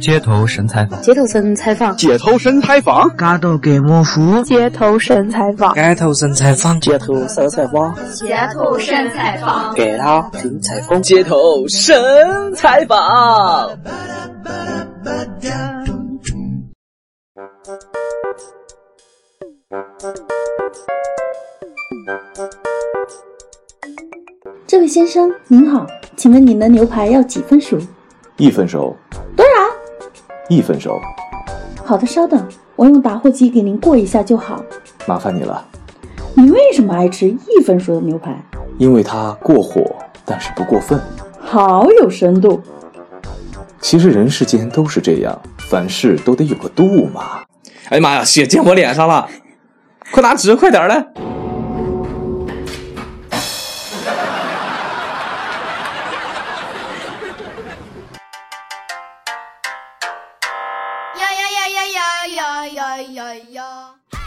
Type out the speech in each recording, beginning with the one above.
街头神采访，街头神采访，街头神采访，嘎到给莫服。街头神采访，街头神采访，街头色采花，街头神采访，给他评采分。街头神采访。这位先生，您好。请问你的牛排要几分熟？一分熟。多少？一分熟。好的，稍等，我用打火机给您过一下就好。麻烦你了。你为什么爱吃一分熟的牛排？因为它过火，但是不过分。好有深度。其实人世间都是这样，凡事都得有个度嘛。哎呀妈呀，血溅我脸上了！快拿纸，快点儿来。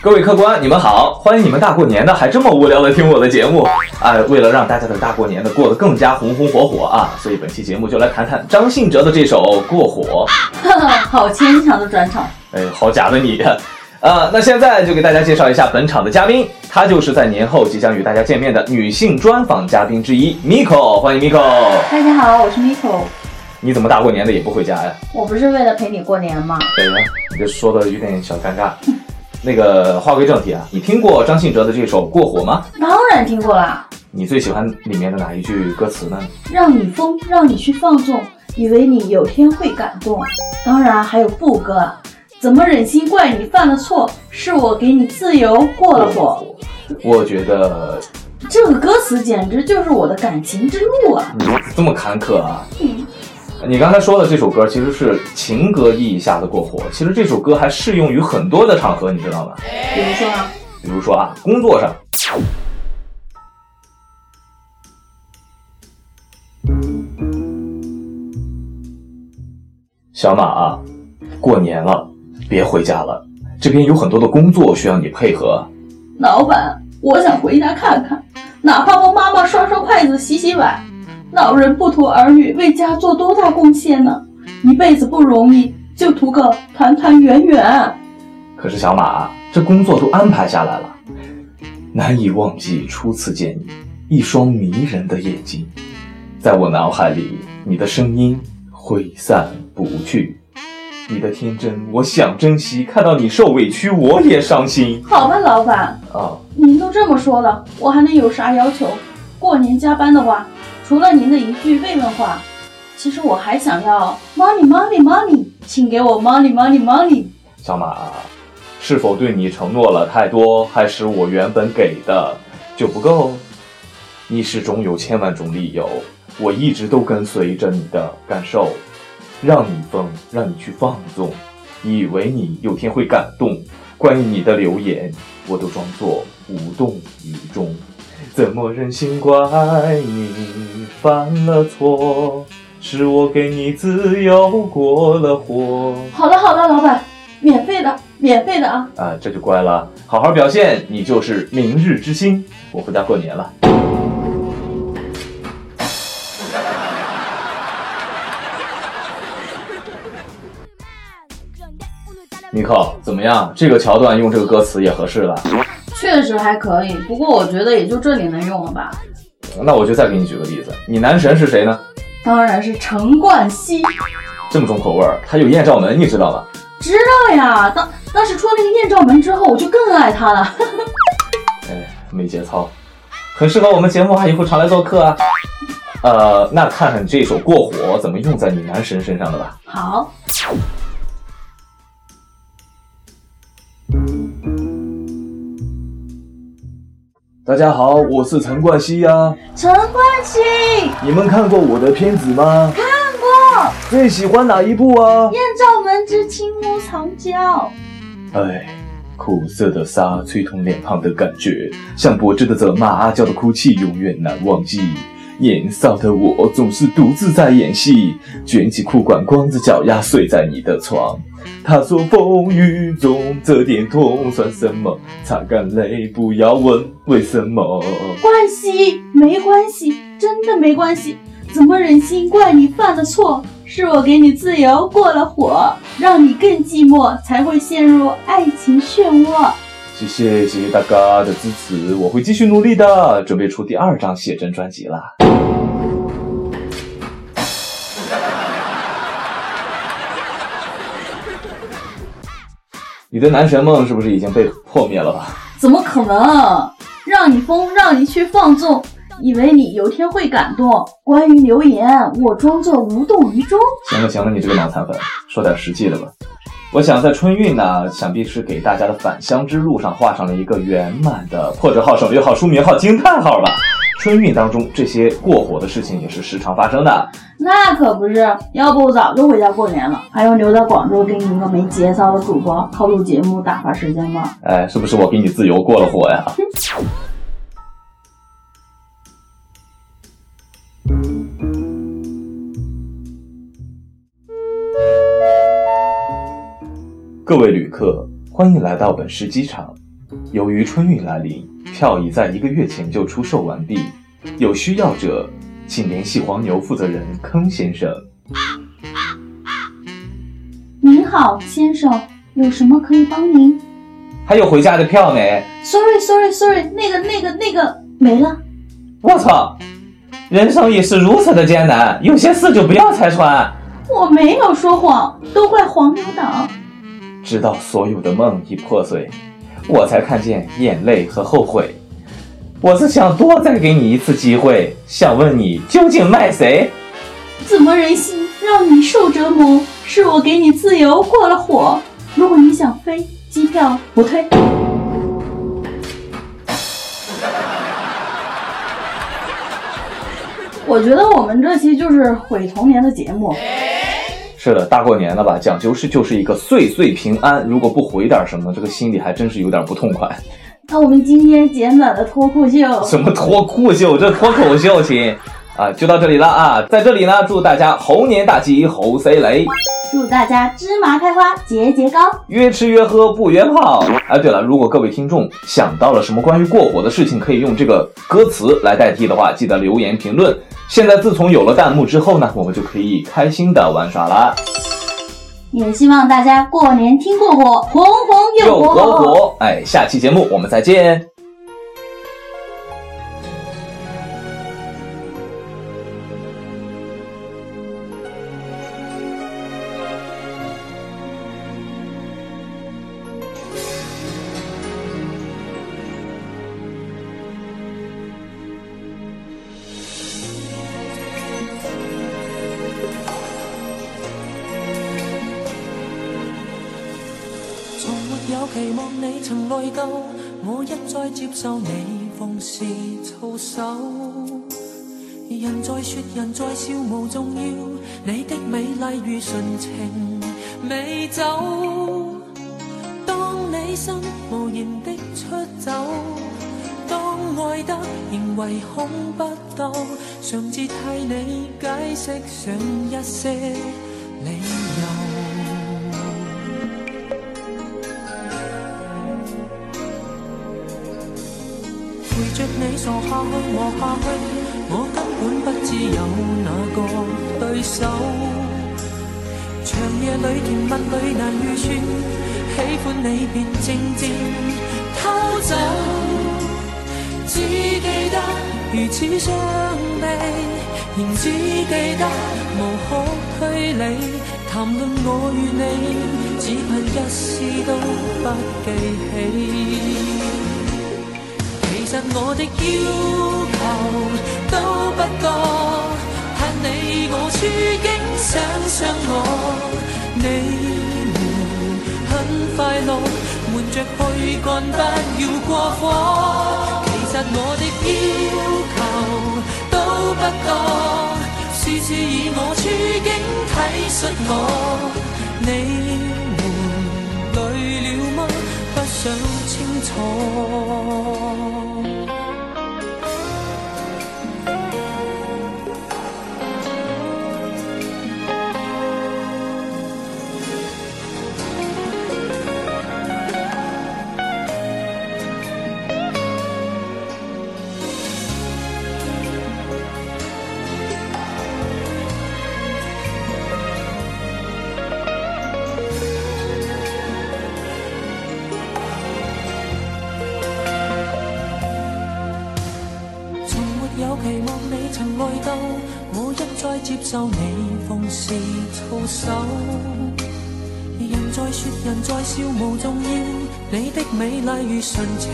各位客官，你们好，欢迎你们大过年的还这么无聊的听我的节目。哎，为了让大家的大过年的过得更加红红火火啊，所以本期节目就来谈谈张信哲的这首《过火》。好牵强的转场，哎，好假的你。呃，那现在就给大家介绍一下本场的嘉宾，她就是在年后即将与大家见面的女性专访嘉宾之一，Miko。欢迎 Miko。大家好，我是 Miko。你怎么大过年的也不回家呀？我不是为了陪你过年吗？对呀，你这说的有点小尴尬。那个话归正题啊，你听过张信哲的这首《过火》吗？当然听过啦。你最喜欢里面的哪一句歌词呢？让你疯，让你去放纵，以为你有天会感动。当然还有布哥，怎么忍心怪你犯了错？是我给你自由，过了火。我觉得这个歌词简直就是我的感情之路啊！你这么坎坷啊！你刚才说的这首歌其实是情歌意义下的过火，其实这首歌还适用于很多的场合，你知道吗？比如说呢？比如说啊，工作上，小马啊，过年了，别回家了，这边有很多的工作需要你配合。老板，我想回家看看，哪怕帮妈妈刷刷筷子、洗洗碗。老人不图儿女为家做多大贡献呢，一辈子不容易，就图个团团圆圆。可是小马，这工作都安排下来了，难以忘记初次见你，一双迷人的眼睛，在我脑海里，你的声音挥散不去，你的天真，我想珍惜。看到你受委屈，我也伤心。好吧，老板，哦，您都这么说了，我还能有啥要求？过年加班的话。除了您的一句慰问话，其实我还想要 money money money，请给我 money money money。小马，是否对你承诺了太多，还是我原本给的就不够？你始终有千万种理由，我一直都跟随着你的感受，让你疯，让你去放纵，以为你有天会感动。关于你的留言，我都装作无动于衷。怎么忍心怪你犯了错？是我给你自由过了火。好了好了，老板，免费的，免费的啊！啊，这就乖了，好好表现，你就是明日之星。我回家过年了。尼克，怎么样？这个桥段用这个歌词也合适了。确实还可以，不过我觉得也就这里能用了吧。那我就再给你举个例子，你男神是谁呢？当然是陈冠希。这么重口味儿，他有艳照门，你知道吗？知道呀，当当时出了那个艳照门之后，我就更爱他了。哎，没节操，很适合我们节目啊，以后常来做客啊。呃，那看看你这首过火怎么用在你男神身上的吧。好。大家好，我是陈冠希呀，陈冠希，你们看过我的片子吗？看过，最喜欢哪一部啊？《艳照门》之青木藏娇。哎，苦涩的沙，吹痛脸庞的感觉，像薄芝的责骂，阿娇的哭泣，永远难忘记。年少的我总是独自在演戏，卷起裤管，光着脚丫睡在你的床。他说风雨中这点痛算什么，擦干泪，不要问为什么。关系没关系，真的没关系。怎么忍心怪你犯了错？是我给你自由过了火，让你更寂寞，才会陷入爱情漩涡。谢谢谢谢大家的支持，我会继续努力的，准备出第二张写真专辑了。你的男神梦是不是已经被破灭了吧？怎么可能让你疯，让你去放纵，以为你有天会感动？关于留言，我装作无动于衷。行了行了，你这个脑残粉，说点实际的吧。我想在春运呢，想必是给大家的返乡之路上画上了一个圆满的破折号、省略号、书名号、惊叹号吧。春运当中这些过火的事情也是时常发生的。那可不是，要不我早就回家过年了，还要留在广州给你一个没节操的主播靠录节目打发时间吗？哎，是不是我给你自由过了火呀？各位旅客，欢迎来到本市机场。由于春运来临，票已在一个月前就出售完毕。有需要者，请联系黄牛负责人坑先生。您好，先生，有什么可以帮您？还有回家的票没？Sorry，Sorry，Sorry，那个、那个、那个没了。我操！人生也是如此的艰难，有些事就不要拆穿。我没有说谎，都怪黄牛党。直到所有的梦已破碎，我才看见眼泪和后悔。我是想多再给你一次机会，想问你究竟卖谁？怎么忍心让你受折磨？是我给你自由过了火。如果你想飞，机票不退。我觉得我们这期就是毁童年的节目。是的，大过年了吧，讲究是就是一个岁岁平安。如果不回点什么，这个心里还真是有点不痛快。那我们今天简短的脱裤秀，什么脱裤秀？这脱口秀，亲啊，就到这里了啊。在这里呢，祝大家猴年大吉，猴塞雷！祝大家芝麻开花节节高，越吃越喝不约炮。哎，对了，如果各位听众想到了什么关于过火的事情，可以用这个歌词来代替的话，记得留言评论。现在自从有了弹幕之后呢，我们就可以开心的玩耍了。也希望大家过年听过火，红红有火火。哎，下期节目我们再见。我期望你曾内疚，我一再接受你逢事操守。人在说，人在笑，无重要。你的美丽如纯情未走。当你心无言的出走，当爱得仍唯恐不到，常自替你解释上一些。陪着你傻下去，傻下去，我根本不知有哪个对手。长夜里甜蜜里难预算，喜欢你便静静偷走。只记得如此伤悲，仍只记得无可推理。谈论我与你，只怕一丝都不记起。其实我的要求都不多，盼你我处境想想我，你们很快乐，瞒着去干不要过火。其实我的要求都不多，事事以我处境体恤我，你们累了吗？不想清楚。我一再接受你奉事操守，人在说人在笑无重要，你的美丽与纯情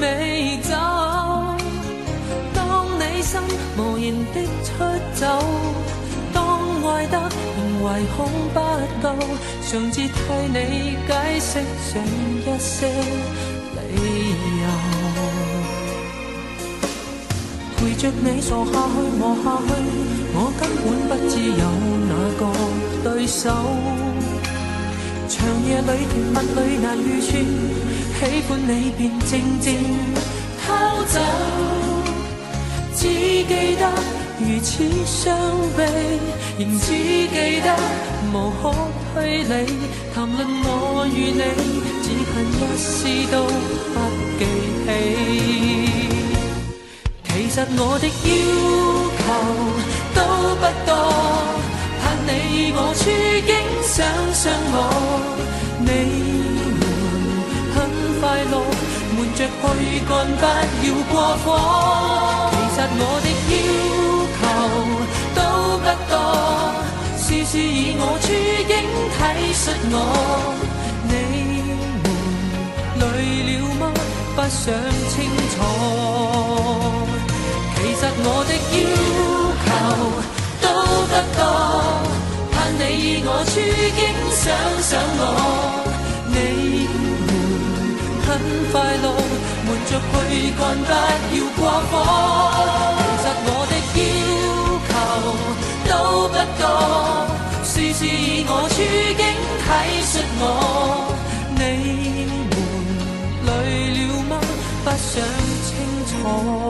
未走。当你心无言的出走，当爱得仍唯恐不够，常自替你解释上一些。着你傻下去磨下去，我根本不知有哪个对手。长夜里甜蜜里难预算，喜欢你便静静偷走。只记得如此伤悲，仍只记得无可推理。谈论我与你，只恨一丝都不记起。其实我的要求都不多，盼你我处境想想我，你们很快乐，瞒着去干不要过火。其实我的要求都不多，事事以我处境体恤我，你们累了吗？不想清楚。其实我的要求都不多，盼你以我处境想想我，你们很快乐，闷着去干不要过火。其实我的要求都不多，事事以我处境体恤我，你们累了吗？不想清楚。